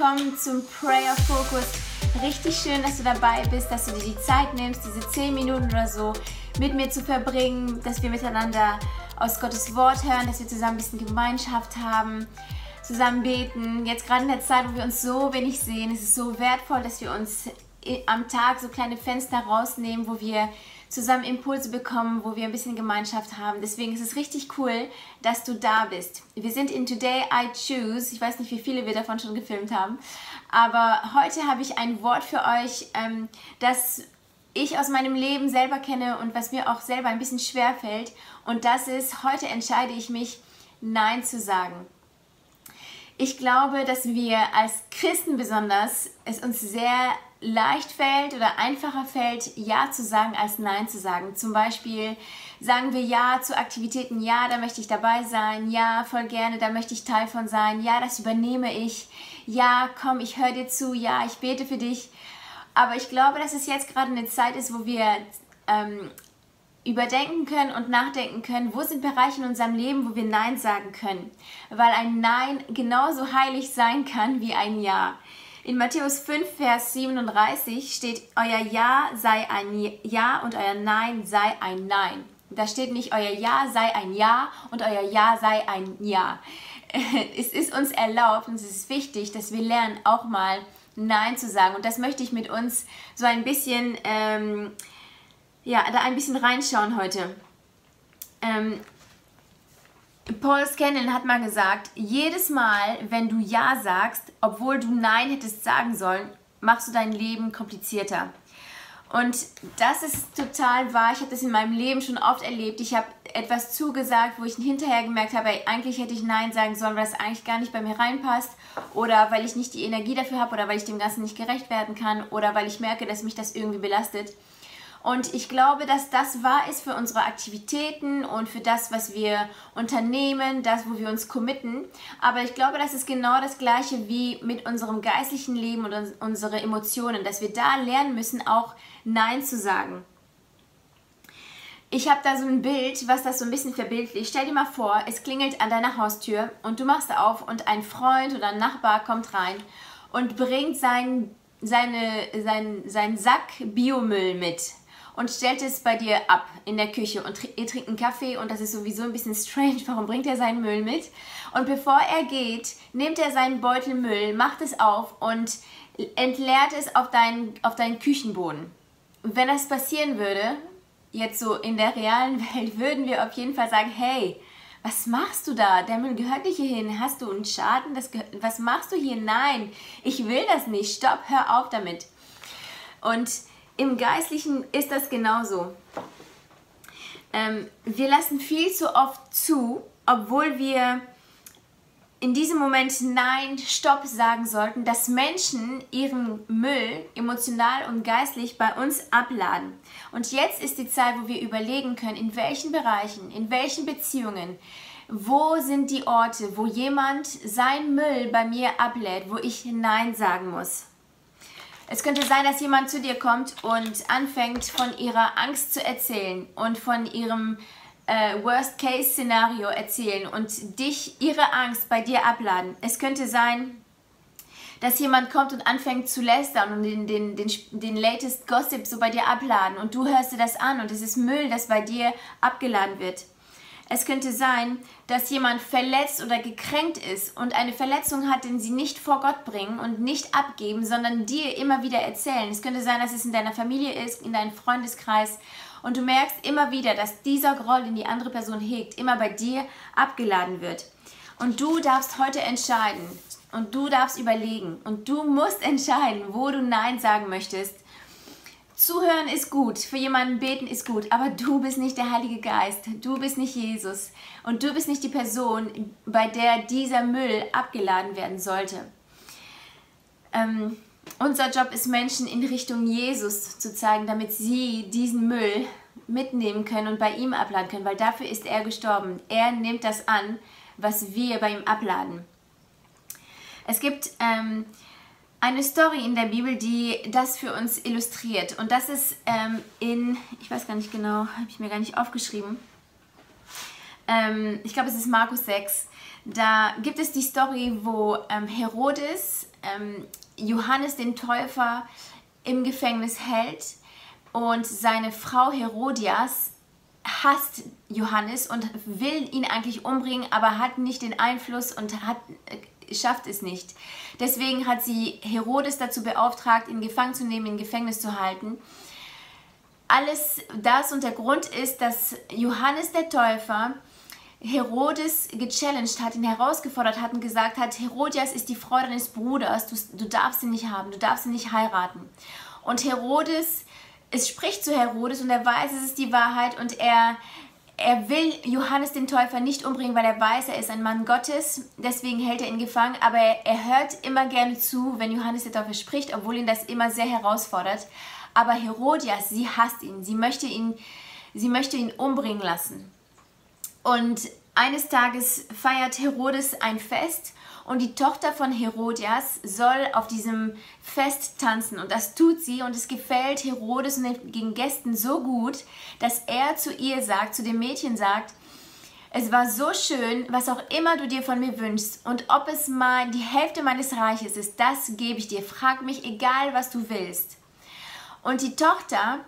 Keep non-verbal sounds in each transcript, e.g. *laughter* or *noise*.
willkommen zum Prayer Focus. Richtig schön, dass du dabei bist, dass du dir die Zeit nimmst, diese 10 Minuten oder so mit mir zu verbringen, dass wir miteinander aus Gottes Wort hören, dass wir zusammen ein bisschen Gemeinschaft haben, zusammen beten. Jetzt gerade in der Zeit, wo wir uns so wenig sehen, ist es so wertvoll, dass wir uns am Tag so kleine Fenster rausnehmen, wo wir zusammen Impulse bekommen, wo wir ein bisschen Gemeinschaft haben. Deswegen ist es richtig cool, dass du da bist. Wir sind in Today I Choose. Ich weiß nicht, wie viele wir davon schon gefilmt haben. Aber heute habe ich ein Wort für euch, ähm, das ich aus meinem Leben selber kenne und was mir auch selber ein bisschen schwer fällt. Und das ist, heute entscheide ich mich, Nein zu sagen. Ich glaube, dass wir als Christen besonders es uns sehr leicht fällt oder einfacher fällt, Ja zu sagen als Nein zu sagen. Zum Beispiel sagen wir Ja zu Aktivitäten, ja, da möchte ich dabei sein, ja, voll gerne, da möchte ich Teil von sein, ja, das übernehme ich, ja, komm, ich höre dir zu, ja, ich bete für dich. Aber ich glaube, dass es jetzt gerade eine Zeit ist, wo wir ähm, überdenken können und nachdenken können, wo sind Bereiche in unserem Leben, wo wir Nein sagen können. Weil ein Nein genauso heilig sein kann wie ein Ja. In Matthäus 5, Vers 37 steht, euer Ja sei ein Ja und euer Nein sei ein Nein. Da steht nicht, euer Ja sei ein Ja und euer Ja sei ein Ja. *laughs* Es ist uns erlaubt und es ist wichtig, dass wir lernen, auch mal Nein zu sagen. Und das möchte ich mit uns so ein bisschen, ähm, ja, da ein bisschen reinschauen heute. Ähm, Paul Scanlon hat mal gesagt, jedes Mal, wenn du Ja sagst, obwohl du Nein hättest sagen sollen, machst du dein Leben komplizierter. Und das ist total wahr. Ich habe das in meinem Leben schon oft erlebt. Ich habe etwas zugesagt, wo ich hinterher gemerkt habe, eigentlich hätte ich Nein sagen sollen, weil es eigentlich gar nicht bei mir reinpasst. Oder weil ich nicht die Energie dafür habe oder weil ich dem Ganzen nicht gerecht werden kann oder weil ich merke, dass mich das irgendwie belastet. Und ich glaube, dass das wahr ist für unsere Aktivitäten und für das, was wir unternehmen, das, wo wir uns committen. Aber ich glaube, das ist genau das Gleiche wie mit unserem geistlichen Leben und unsere Emotionen, dass wir da lernen müssen, auch Nein zu sagen. Ich habe da so ein Bild, was das so ein bisschen verbildlicht. Stell dir mal vor, es klingelt an deiner Haustür und du machst auf und ein Freund oder ein Nachbar kommt rein und bringt seinen, seine, sein, seinen Sack Biomüll mit und stellt es bei dir ab in der Küche und ihr trinkt einen Kaffee und das ist sowieso ein bisschen strange. Warum bringt er seinen Müll mit? Und bevor er geht, nimmt er seinen Beutel Müll, macht es auf und entleert es auf deinen, auf deinen Küchenboden. wenn das passieren würde, jetzt so in der realen *laughs* Welt, würden wir auf jeden Fall sagen, hey, was machst du da? Der Müll gehört nicht hierhin. Hast du einen Schaden? Das was machst du hier? Nein, ich will das nicht. Stopp, hör auf damit. Und im Geistlichen ist das genauso. Ähm, wir lassen viel zu oft zu, obwohl wir in diesem Moment Nein, Stopp sagen sollten, dass Menschen ihren Müll emotional und geistlich bei uns abladen. Und jetzt ist die Zeit, wo wir überlegen können, in welchen Bereichen, in welchen Beziehungen, wo sind die Orte, wo jemand sein Müll bei mir ablädt, wo ich Nein sagen muss. Es könnte sein, dass jemand zu dir kommt und anfängt von ihrer Angst zu erzählen und von ihrem äh, Worst-Case-Szenario erzählen und dich, ihre Angst bei dir abladen. Es könnte sein, dass jemand kommt und anfängt zu lästern und den, den, den, den latest Gossip so bei dir abladen und du hörst dir das an und es ist Müll, das bei dir abgeladen wird. Es könnte sein, dass jemand verletzt oder gekränkt ist und eine Verletzung hat, den sie nicht vor Gott bringen und nicht abgeben, sondern dir immer wieder erzählen. Es könnte sein, dass es in deiner Familie ist, in deinem Freundeskreis und du merkst immer wieder, dass dieser Groll, den die andere Person hegt, immer bei dir abgeladen wird. Und du darfst heute entscheiden und du darfst überlegen und du musst *laughs* entscheiden, wo du Nein sagen möchtest Zuhören ist gut, für jemanden beten ist gut, aber du bist nicht der Heilige Geist, du bist nicht Jesus und du bist nicht die Person, bei der dieser Müll abgeladen werden sollte. Ähm, unser Job ist, Menschen in Richtung Jesus zu zeigen, damit sie diesen Müll mitnehmen können und bei ihm abladen können, weil dafür ist er gestorben. Er nimmt das an, was wir bei ihm abladen. Es gibt ähm, eine Story in der Bibel, die das für uns illustriert. Und das ist ähm, in, ich weiß gar nicht genau, habe ich mir gar nicht aufgeschrieben. Ähm, ich glaube, es ist Markus 6. Da gibt es die Story, wo ähm, Herodes ähm, Johannes den Täufer im Gefängnis hält und seine Frau Herodias hasst Johannes und will ihn eigentlich umbringen, aber hat nicht den Einfluss und hat, äh, schafft es nicht. Deswegen hat sie Herodes dazu beauftragt, ihn gefangen zu nehmen, in Gefängnis zu halten. Alles das und der Grund ist, dass Johannes der Täufer Herodes gechallenged hat, ihn herausgefordert hat und gesagt hat, Herodias ist die Frau deines Bruders, du, du darfst sie nicht haben, du darfst sie nicht heiraten. Und Herodes, es spricht zu Herodes und er weiß, es ist die Wahrheit und er, er will Johannes den Täufer nicht umbringen, weil er weiß, er ist ein Mann Gottes, deswegen hält er ihn gefangen, aber er, hört immer gerne zu, wenn Johannes der Täufer spricht, obwohl ihn das immer sehr herausfordert. Aber Herodias, sie hasst ihn, sie möchte ihn, sie möchte ihn umbringen lassen. Und eines Tages feiert Herodes ein Fest und die Tochter von Herodias soll auf diesem Fest tanzen und das tut sie und es gefällt Herodes und den Gästen so gut, dass er zu ihr sagt, zu dem Mädchen sagt, es war so schön, was auch immer du dir von mir wünschst und ob es mal die Hälfte meines Reiches ist, das gebe ich dir. Frag mich egal, was du willst. Und die Tochter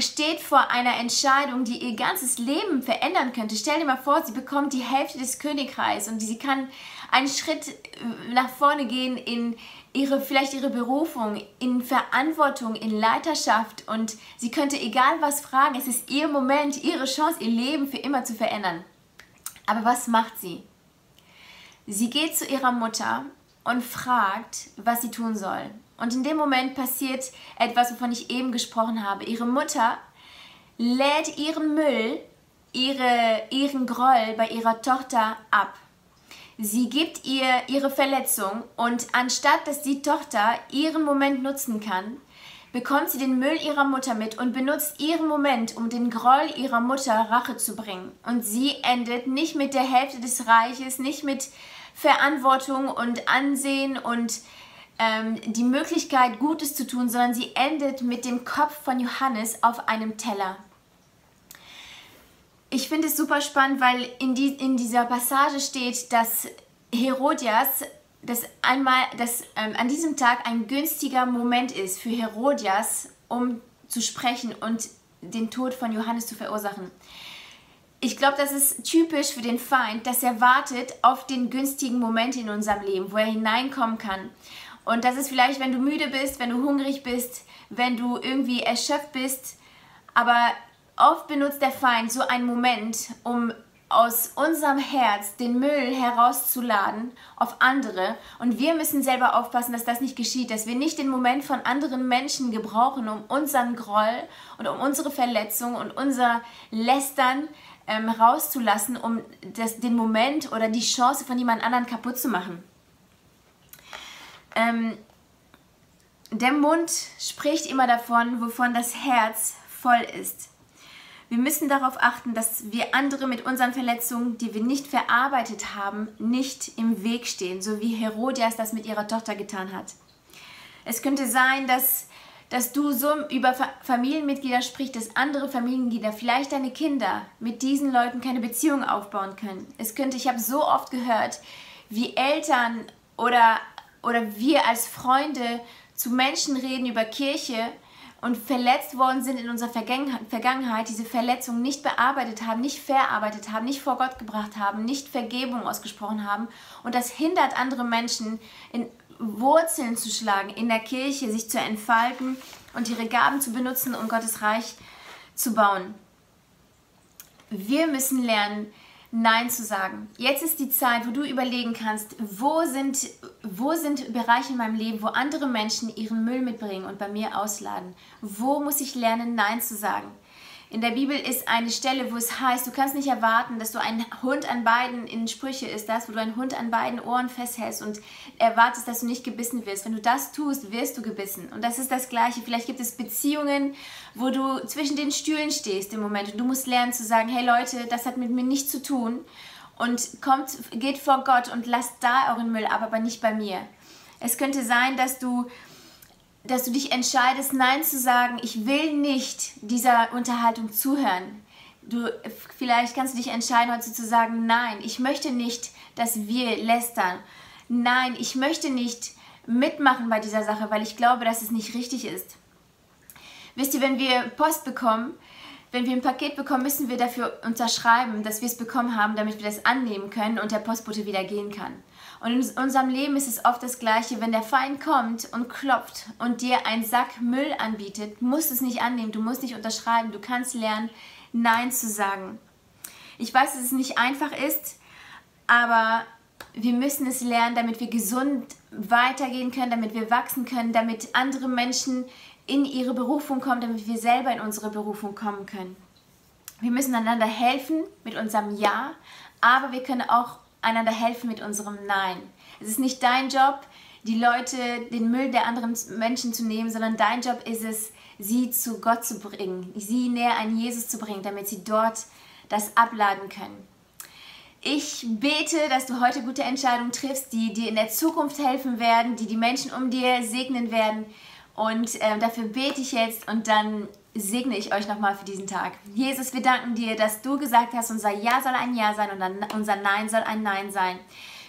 steht vor einer Entscheidung, die ihr ganzes Leben verändern könnte. Stell dir mal vor, sie bekommt die Hälfte des Königreichs und sie kann einen Schritt äh, nach vorne gehen in ihre, vielleicht ihre Berufung, in Verantwortung, in Leiterschaft und sie könnte egal was fragen. Es ist ihr Moment, ihre Chance, ihr Leben für immer zu verändern. Aber was macht sie? Sie geht zu ihrer Mutter und fragt, was sie tun soll. Und in dem Moment passiert etwas, wovon ich eben gesprochen habe. Ihre Mutter lädt ihren Müll, ihre, ihren Groll bei ihrer Tochter ab. Sie gibt ihr ihre Verletzung und anstatt dass die Tochter ihren Moment nutzen kann, bekommt sie den Müll ihrer Mutter mit und benutzt ihren Moment, um den Groll ihrer Mutter Rache zu bringen. Und sie endet nicht mit der Hälfte des Reiches, nicht mit Verantwortung und Ansehen und ähm, die Möglichkeit, Gutes zu tun, sondern sie endet mit dem Kopf von Johannes auf einem Teller. Ich finde es super spannend, weil in, die, in dieser Passage steht, dass Herodias, dass einmal, dass ähm, an diesem Tag ein günstiger Moment ist für Herodias, um zu sprechen und den Tod von Johannes zu verursachen. Ich glaube, das ist typisch für den Feind, dass er wartet auf den günstigen Moment in unserem Leben, wo er hineinkommen kann. Und das ist vielleicht, wenn du müde bist, wenn du hungrig bist, wenn du irgendwie erschöpft bist. Aber oft benutzt der Feind so einen Moment, um aus unserem Herz den Müll herauszuladen auf andere. Und wir müssen selber aufpassen, dass das nicht geschieht, dass wir nicht den Moment von anderen Menschen gebrauchen, um unseren Groll und um unsere Verletzung und unser Lästern ähm, rauszulassen, um das, den Moment oder die Chance von jemand anderen kaputt zu machen. Ähm, der Mund spricht immer davon, wovon das Herz voll ist. Wir müssen darauf achten, dass wir andere mit unseren Verletzungen, die wir nicht verarbeitet haben, nicht im Weg stehen, so wie Herodias das mit ihrer Tochter getan hat. Es könnte sein, dass, dass du so über Familienmitglieder sprichst, dass andere Familienmitglieder, vielleicht deine Kinder, mit diesen Leuten keine Beziehung aufbauen können. Es könnte, ich habe so oft gehört, wie Eltern oder oder wir als Freunde zu Menschen reden über Kirche und verletzt worden sind in unserer Vergangenheit, diese Verletzung nicht bearbeitet haben, nicht verarbeitet haben, nicht vor Gott gebracht haben, nicht Vergebung ausgesprochen haben. Und das hindert andere Menschen, in Wurzeln zu schlagen, in der Kirche sich zu entfalten und ihre Gaben zu benutzen, um Gottes Reich zu bauen. Wir müssen lernen, Nein zu sagen. Jetzt ist die Zeit, wo du überlegen kannst, wo sind, wo sind Bereiche in meinem Leben, wo andere Menschen ihren Müll mitbringen und bei mir ausladen. Wo muss ich lernen, Nein zu sagen? In der Bibel ist eine Stelle, wo es heißt, du kannst nicht erwarten, dass du ein Hund an beiden, in Sprüche ist das, wo du einen Hund an beiden Ohren festhältst und erwartest, dass du nicht gebissen wirst. Wenn du das tust, wirst du gebissen. Und das ist das Gleiche. Vielleicht gibt es Beziehungen, wo du zwischen den Stühlen stehst im Moment und du musst lernen zu sagen, hey Leute, das hat mit mir nichts zu tun und kommt, geht vor Gott und lasst da euren Müll ab, aber nicht bei mir. Es könnte sein, dass du, dass du dich entscheidest, Nein zu sagen. Ich will nicht dieser Unterhaltung zuhören. Du, vielleicht kannst du dich entscheiden, heute zu sagen, nein, ich möchte nicht, dass wir lästern. Nein, ich möchte nicht mitmachen bei dieser Sache, weil ich glaube, dass es nicht richtig ist. Wisst ihr, wenn wir Post bekommen, wenn wir ein Paket bekommen, müssen wir dafür unterschreiben, dass wir es bekommen haben, damit wir das annehmen können und der Postbote wieder gehen kann. Und in unserem Leben ist es oft das Gleiche. Wenn der Feind kommt und klopft und dir einen Sack Müll anbietet, musst du es nicht annehmen, du musst nicht unterschreiben, du kannst lernen, Nein zu sagen. Ich weiß, dass es nicht einfach ist, aber wir müssen es lernen, damit wir gesund weitergehen können, damit wir wachsen können, damit andere Menschen in ihre Berufung kommen, damit wir selber in unsere Berufung kommen können. Wir müssen einander helfen mit unserem Ja, aber wir können auch einander helfen mit unserem Nein. Es ist nicht dein Job, die Leute, den Müll der anderen Menschen zu nehmen, sondern dein Job ist es, sie zu Gott zu bringen, sie näher an Jesus zu bringen, damit sie dort das abladen können. Ich bete, dass du heute gute Entscheidungen triffst, die dir in der Zukunft helfen werden, die die Menschen um dir segnen werden, und äh, dafür bete ich jetzt und dann segne ich euch nochmal für diesen Tag. Jesus, wir danken dir, dass du gesagt hast, unser Ja soll ein Ja sein und unser Nein soll ein Nein sein.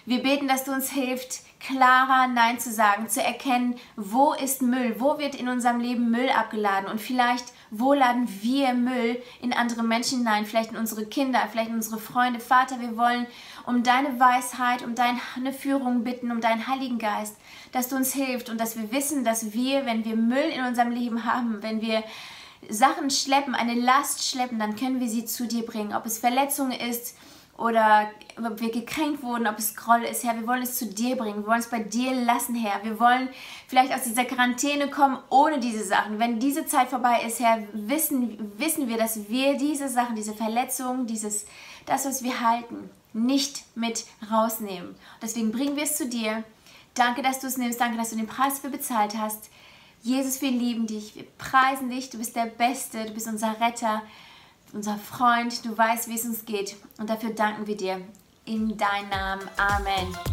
Wir beten, dass du uns hilfst, klarer Nein zu sagen, zu erkennen, wo ist Müll, wo wird in unserem Leben Müll abgeladen und vielleicht, wo laden wir Müll in andere Menschen hinein, vielleicht in unsere Kinder, vielleicht in unsere Freunde. Vater, wir wollen um deine Weisheit, um deine Führung bitten, um deinen Heiligen Geist, dass du uns hilfst und dass wir wissen, dass wir, wenn wir Müll in unserem Leben haben, wenn wir Sachen schleppen, eine Last schleppen, dann können wir sie zu dir bringen. Ob es Verletzungen ist, oder ob wir gekränkt wurden, ob es Groll ist, Herr, wir wollen es zu dir bringen, wir wollen es bei dir lassen, Herr. Wir wollen vielleicht aus dieser Quarantäne kommen ohne diese Sachen. Wenn diese Zeit vorbei ist, Herr, wissen, wissen wir, dass wir diese Sachen, diese Verletzungen, dieses, das, was wir halten, nicht mit rausnehmen. Deswegen bringen wir es zu dir. Danke, dass du es nimmst. Danke, dass du den Preis dafür bezahlt hast. Jesus, wir lieben dich. Wir preisen dich. Du bist der Beste. Du bist unser Retter unser Freund. Du weißt, wie es uns geht. Und dafür danken wir dir. In deinem Namen. Amen.